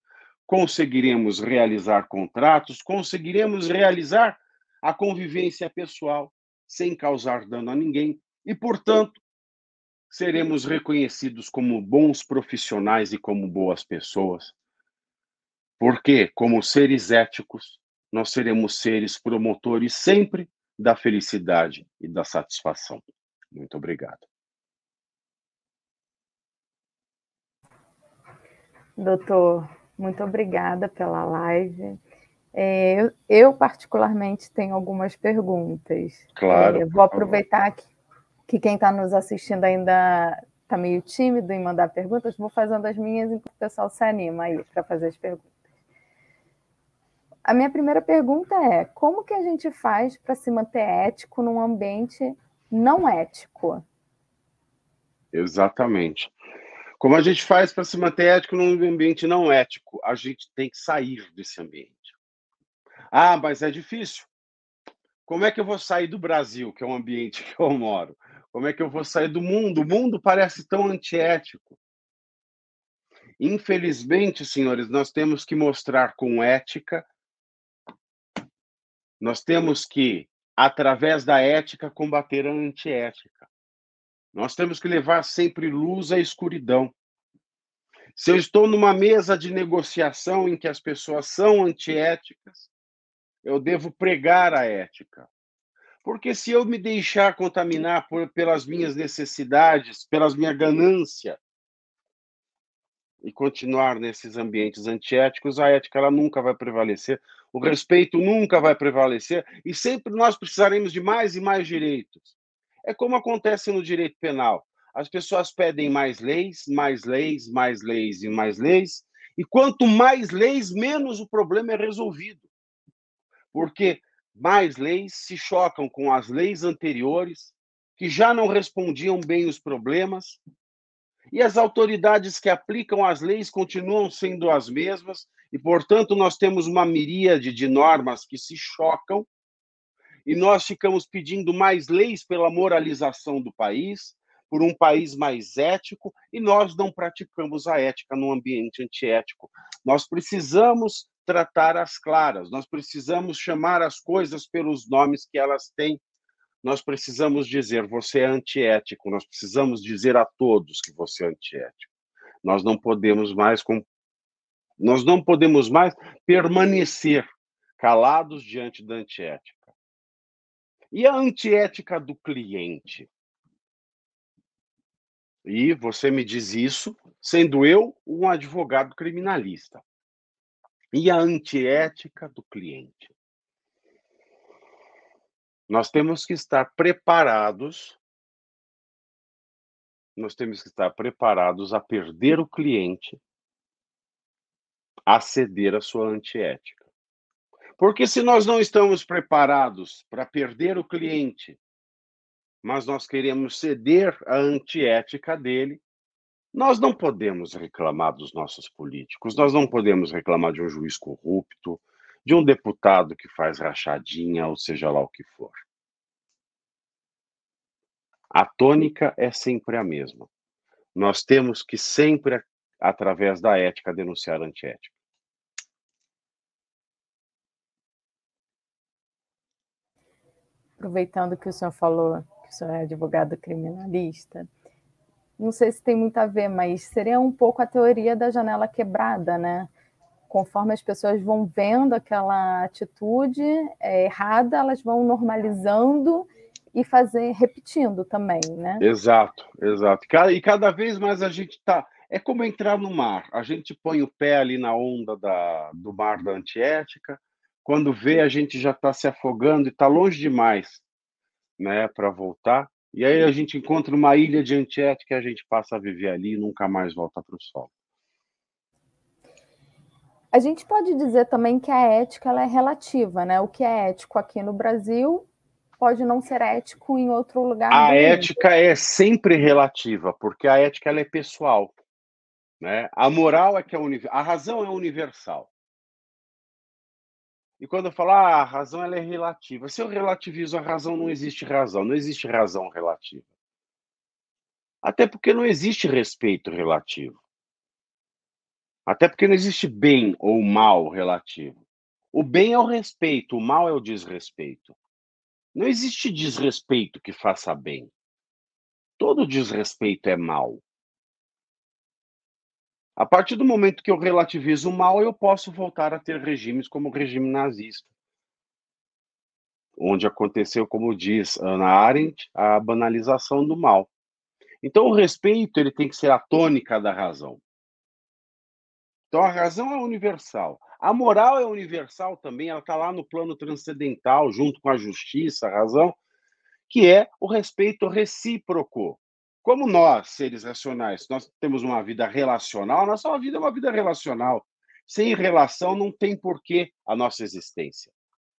conseguiremos realizar contratos, conseguiremos realizar a convivência pessoal sem causar dano a ninguém e, portanto, seremos reconhecidos como bons profissionais e como boas pessoas. Porque, como seres éticos, nós seremos seres promotores sempre da felicidade e da satisfação. Muito obrigado. Doutor, muito obrigada pela live. É, eu, eu, particularmente, tenho algumas perguntas. Claro. É, vou aproveitar que, que quem está nos assistindo ainda está meio tímido em mandar perguntas, vou fazendo as minhas e o pessoal se anima aí para fazer as perguntas. A minha primeira pergunta é: como que a gente faz para se manter ético num ambiente não ético? Exatamente. Como a gente faz para se manter ético num ambiente não ético? A gente tem que sair desse ambiente. Ah, mas é difícil. Como é que eu vou sair do Brasil, que é um ambiente (laughs) que eu moro? Como é que eu vou sair do mundo? O mundo parece tão antiético. Infelizmente, senhores, nós temos que mostrar com ética nós temos que, através da ética, combater a antiética. Nós temos que levar sempre luz à escuridão. Se eu estou numa mesa de negociação em que as pessoas são antiéticas, eu devo pregar a ética. Porque se eu me deixar contaminar por, pelas minhas necessidades, pelas minha ganância, e continuar nesses ambientes antiéticos, a ética ela nunca vai prevalecer, o respeito nunca vai prevalecer e sempre nós precisaremos de mais e mais direitos. É como acontece no direito penal. As pessoas pedem mais leis, mais leis, mais leis e mais leis, e quanto mais leis, menos o problema é resolvido. Porque mais leis se chocam com as leis anteriores, que já não respondiam bem os problemas, e as autoridades que aplicam as leis continuam sendo as mesmas, e, portanto, nós temos uma miríade de normas que se chocam, e nós ficamos pedindo mais leis pela moralização do país, por um país mais ético, e nós não praticamos a ética num ambiente antiético. Nós precisamos tratar as claras, nós precisamos chamar as coisas pelos nomes que elas têm nós precisamos dizer você é antiético, nós precisamos dizer a todos que você é antiético. Nós não podemos mais com... nós não podemos mais permanecer calados diante da antiética. E a antiética do cliente? E você me diz isso, sendo eu um advogado criminalista. E a antiética do cliente? Nós temos que estar preparados nós temos que estar preparados a perder o cliente, a ceder a sua antiética. Porque se nós não estamos preparados para perder o cliente, mas nós queremos ceder a antiética dele, nós não podemos reclamar dos nossos políticos, nós não podemos reclamar de um juiz corrupto, de um deputado que faz rachadinha, ou seja lá o que for. A tônica é sempre a mesma. Nós temos que sempre, através da ética, denunciar a antiética. Aproveitando que o senhor falou que o senhor é advogado criminalista, não sei se tem muito a ver, mas seria um pouco a teoria da janela quebrada, né? conforme as pessoas vão vendo aquela atitude é, errada, elas vão normalizando e fazer repetindo também, né? Exato, exato. E cada vez mais a gente está. É como entrar no mar. A gente põe o pé ali na onda da, do mar da antiética. Quando vê, a gente já está se afogando e está longe demais, né, para voltar. E aí a gente encontra uma ilha de antiética e a gente passa a viver ali e nunca mais volta para o sol. A gente pode dizer também que a ética ela é relativa, né? O que é ético aqui no Brasil pode não ser ético em outro lugar. A ética mundo. é sempre relativa, porque a ética ela é pessoal, né? A moral é que é a razão é universal. E quando eu falo ah, a razão ela é relativa, se eu relativizo a razão, não existe razão, não existe razão relativa. Até porque não existe respeito relativo. Até porque não existe bem ou mal relativo. O bem é o respeito, o mal é o desrespeito. Não existe desrespeito que faça bem. Todo desrespeito é mal. A partir do momento que eu relativizo o mal, eu posso voltar a ter regimes como o regime nazista, onde aconteceu, como diz Ana Arendt, a banalização do mal. Então, o respeito ele tem que ser a tônica da razão. Então a razão é universal. A moral é universal também, ela está lá no plano transcendental, junto com a justiça, a razão, que é o respeito recíproco. Como nós, seres racionais, nós temos uma vida relacional, a nossa vida é uma vida relacional. Sem relação não tem porquê a nossa existência.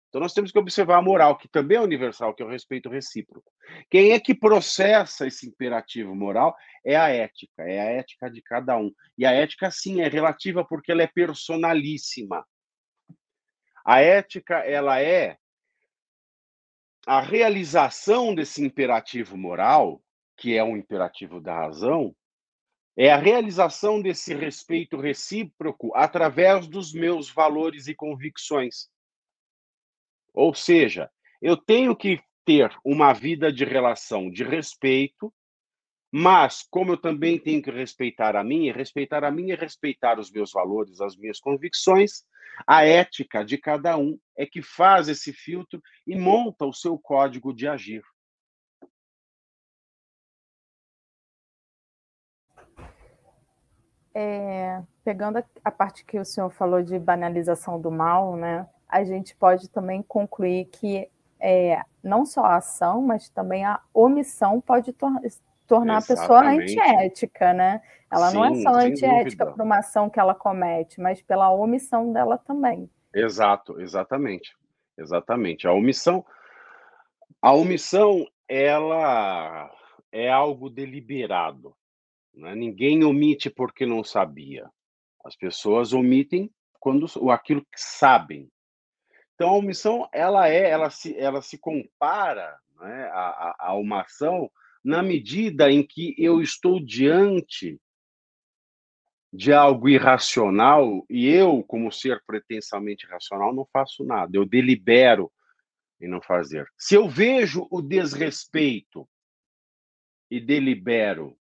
Então nós temos que observar a moral, que também é universal, que é o respeito recíproco. Quem é que processa esse imperativo moral é a ética, é a ética de cada um. E a ética, sim, é relativa porque ela é personalíssima. A ética, ela é a realização desse imperativo moral, que é um imperativo da razão, é a realização desse respeito recíproco através dos meus valores e convicções. Ou seja, eu tenho que ter uma vida de relação de respeito, mas como eu também tenho que respeitar a mim, respeitar a mim é respeitar os meus valores, as minhas convicções, a ética de cada um é que faz esse filtro e monta o seu código de agir. É, pegando a, a parte que o senhor falou de banalização do mal, né? A gente pode também concluir que é, não só a ação, mas também a omissão pode tor tornar Exatamente. a pessoa antiética, né? Ela Sim, não é só antiética por uma ação que ela comete, mas pela omissão dela também. Exato, exatamente. Exatamente. A omissão, a omissão, ela é algo deliberado. Né? Ninguém omite porque não sabia. As pessoas omitem quando aquilo que sabem. Então a omissão ela é, ela se, ela se compara né, a, a, uma ação na medida em que eu estou diante de algo irracional e eu, como ser pretensamente racional, não faço nada. Eu delibero em não fazer. Se eu vejo o desrespeito e delibero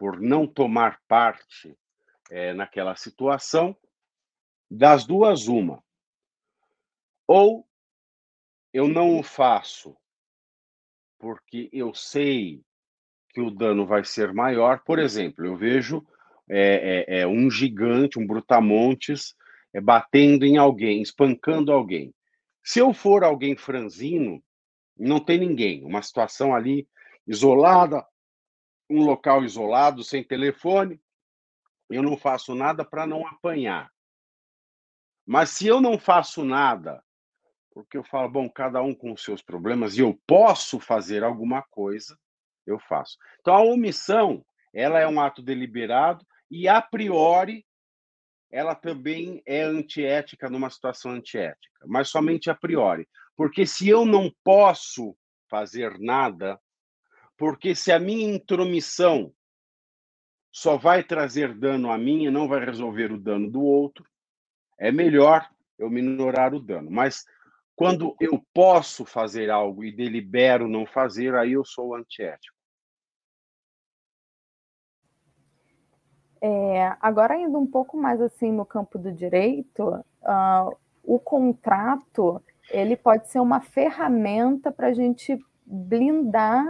por não tomar parte é, naquela situação, das duas, uma. Ou eu não o faço porque eu sei que o dano vai ser maior. Por exemplo, eu vejo é, é, um gigante, um brutamontes, é, batendo em alguém, espancando alguém. Se eu for alguém franzino, não tem ninguém, uma situação ali isolada, um local isolado, sem telefone, eu não faço nada para não apanhar. Mas se eu não faço nada, porque eu falo, bom, cada um com os seus problemas e eu posso fazer alguma coisa, eu faço. Então a omissão, ela é um ato deliberado e a priori ela também é antiética numa situação antiética, mas somente a priori. Porque se eu não posso fazer nada, porque se a minha intromissão só vai trazer dano a mim e não vai resolver o dano do outro, é melhor eu minorar o dano. Mas quando eu posso fazer algo e delibero não fazer, aí eu sou antiético. É, agora, indo um pouco mais assim no campo do direito, uh, o contrato ele pode ser uma ferramenta para a gente blindar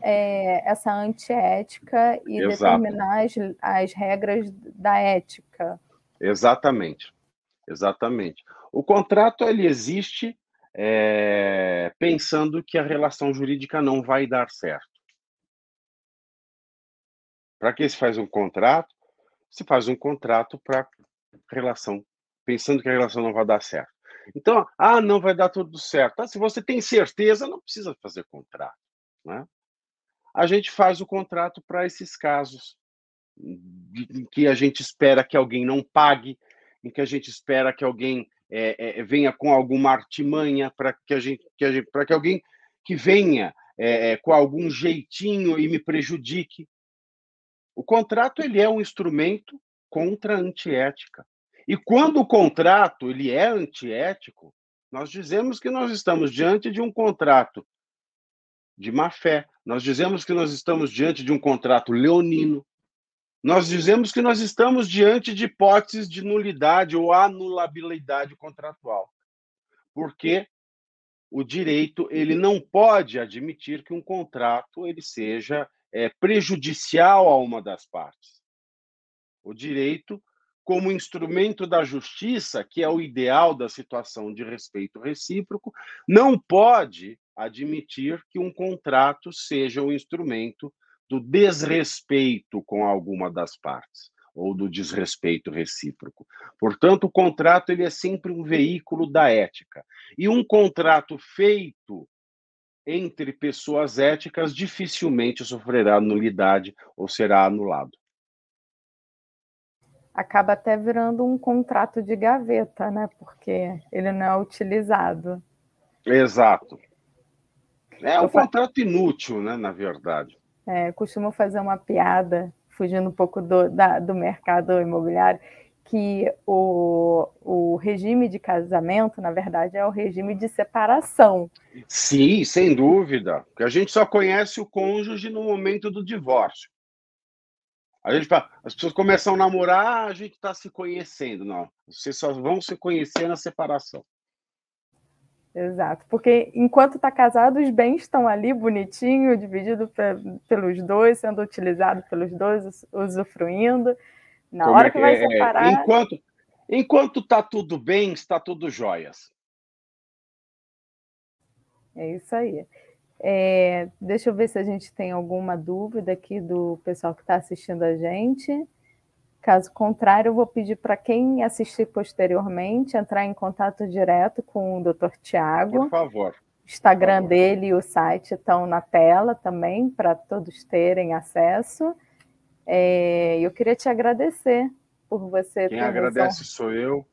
é, essa antiética e Exato. determinar as, as regras da ética. Exatamente, exatamente. O contrato ele existe é, pensando que a relação jurídica não vai dar certo. Para que se faz um contrato? Se faz um contrato para relação, pensando que a relação não vai dar certo. Então, ah, não vai dar tudo certo. Ah, se você tem certeza, não precisa fazer contrato. Né? A gente faz o contrato para esses casos em que a gente espera que alguém não pague, em que a gente espera que alguém é, é, venha com alguma artimanha para que a gente, gente para que alguém que venha é, com algum jeitinho e me prejudique. O contrato ele é um instrumento contra a antiética. E quando o contrato ele é antiético, nós dizemos que nós estamos diante de um contrato de má fé. Nós dizemos que nós estamos diante de um contrato leonino, nós dizemos que nós estamos diante de hipóteses de nulidade ou anulabilidade contratual. Porque o direito ele não pode admitir que um contrato ele seja é, prejudicial a uma das partes. O direito, como instrumento da justiça, que é o ideal da situação de respeito recíproco, não pode admitir que um contrato seja o um instrumento do desrespeito com alguma das partes ou do desrespeito recíproco. Portanto, o contrato ele é sempre um veículo da ética. E um contrato feito entre pessoas éticas dificilmente sofrerá nulidade ou será anulado. Acaba até virando um contrato de gaveta, né? Porque ele não é utilizado. Exato. É um contrato inútil, né, na verdade. É, costumo fazer uma piada, fugindo um pouco do, da, do mercado imobiliário, que o, o regime de casamento, na verdade, é o regime de separação. Sim, sem dúvida. Porque a gente só conhece o cônjuge no momento do divórcio. A gente as pessoas começam a namorar, a gente está se conhecendo. Não, vocês só vão se conhecer na separação. Exato, porque enquanto está casado, os bens estão ali bonitinho, dividido pelos dois, sendo utilizado pelos dois, usufruindo. Na Como hora é que, que vai é, separar. Enquanto enquanto está tudo bem, está tudo jóias. É isso aí. É, deixa eu ver se a gente tem alguma dúvida aqui do pessoal que está assistindo a gente. Caso contrário, eu vou pedir para quem assistir posteriormente entrar em contato direto com o Dr. Tiago. Por favor. O Instagram favor. dele e o site estão na tela também, para todos terem acesso. É, eu queria te agradecer por você. Quem agradece sou eu.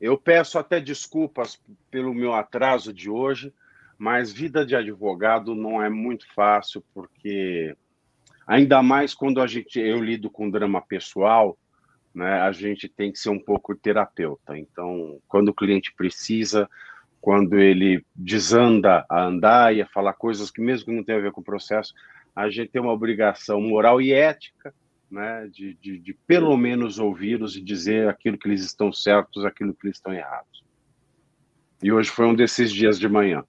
Eu peço até desculpas pelo meu atraso de hoje, mas vida de advogado não é muito fácil, porque ainda mais quando a gente eu lido com drama pessoal, né, a gente tem que ser um pouco terapeuta. Então, quando o cliente precisa, quando ele desanda a andar e a falar coisas que mesmo que não tenham a ver com o processo, a gente tem uma obrigação moral e ética né, de, de, de pelo menos ouvi-los e dizer aquilo que eles estão certos, aquilo que eles estão errados. E hoje foi um desses dias de manhã.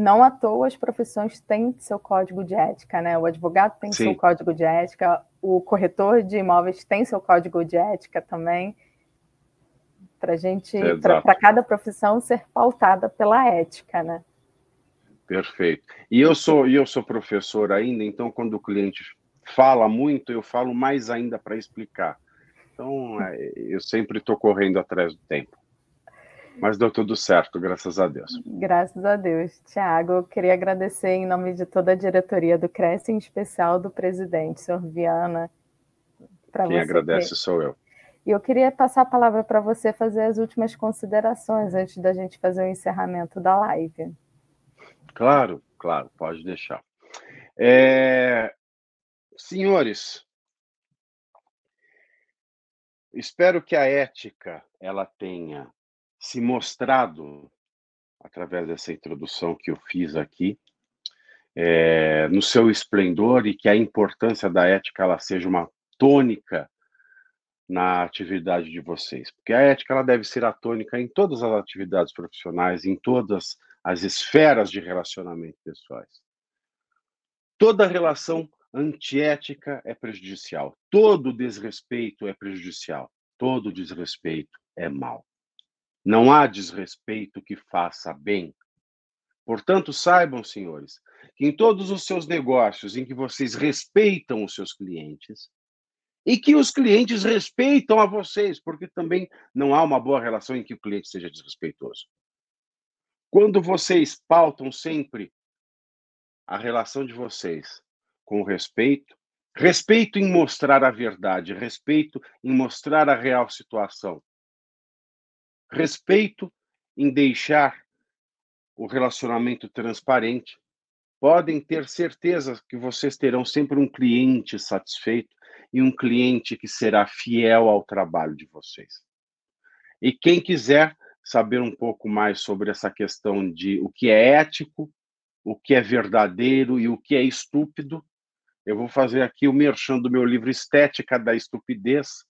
Não à toa as profissões têm seu código de ética, né? O advogado tem Sim. seu código de ética, o corretor de imóveis tem seu código de ética também, para gente, para cada profissão ser pautada pela ética, né? Perfeito. E eu sou, eu sou professor ainda, então quando o cliente fala muito, eu falo mais ainda para explicar. Então, é, eu sempre estou correndo atrás do tempo. Mas deu tudo certo, graças a Deus. Graças a Deus. Tiago, eu queria agradecer em nome de toda a diretoria do Cresce, em especial do presidente, senhor Viana. Quem agradece sou eu. E eu queria passar a palavra para você fazer as últimas considerações antes da gente fazer o encerramento da live. Claro, claro, pode deixar. É... Senhores, espero que a ética ela tenha se mostrado, através dessa introdução que eu fiz aqui, é, no seu esplendor e que a importância da ética ela seja uma tônica na atividade de vocês, porque a ética ela deve ser a tônica em todas as atividades profissionais, em todas as esferas de relacionamento pessoais. Toda relação antiética é prejudicial, todo desrespeito é prejudicial, todo desrespeito é mal. Não há desrespeito que faça bem. Portanto, saibam, senhores, que em todos os seus negócios em que vocês respeitam os seus clientes, e que os clientes respeitam a vocês, porque também não há uma boa relação em que o cliente seja desrespeitoso. Quando vocês pautam sempre a relação de vocês com respeito, respeito em mostrar a verdade, respeito em mostrar a real situação, respeito em deixar o relacionamento transparente, podem ter certeza que vocês terão sempre um cliente satisfeito e um cliente que será fiel ao trabalho de vocês. E quem quiser saber um pouco mais sobre essa questão de o que é ético, o que é verdadeiro e o que é estúpido, eu vou fazer aqui o merchan do meu livro Estética da Estupidez,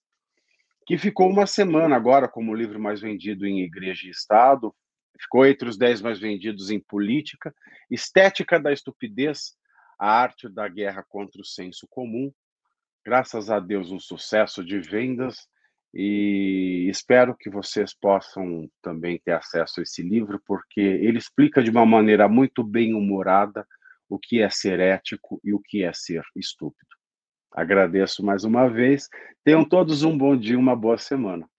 que ficou uma semana agora como o livro mais vendido em Igreja e Estado, ficou entre os dez mais vendidos em política, Estética da Estupidez, a arte da guerra contra o senso comum. Graças a Deus, um sucesso de vendas e espero que vocês possam também ter acesso a esse livro, porque ele explica de uma maneira muito bem humorada o que é ser ético e o que é ser estúpido. Agradeço mais uma vez. Tenham todos um bom dia, uma boa semana.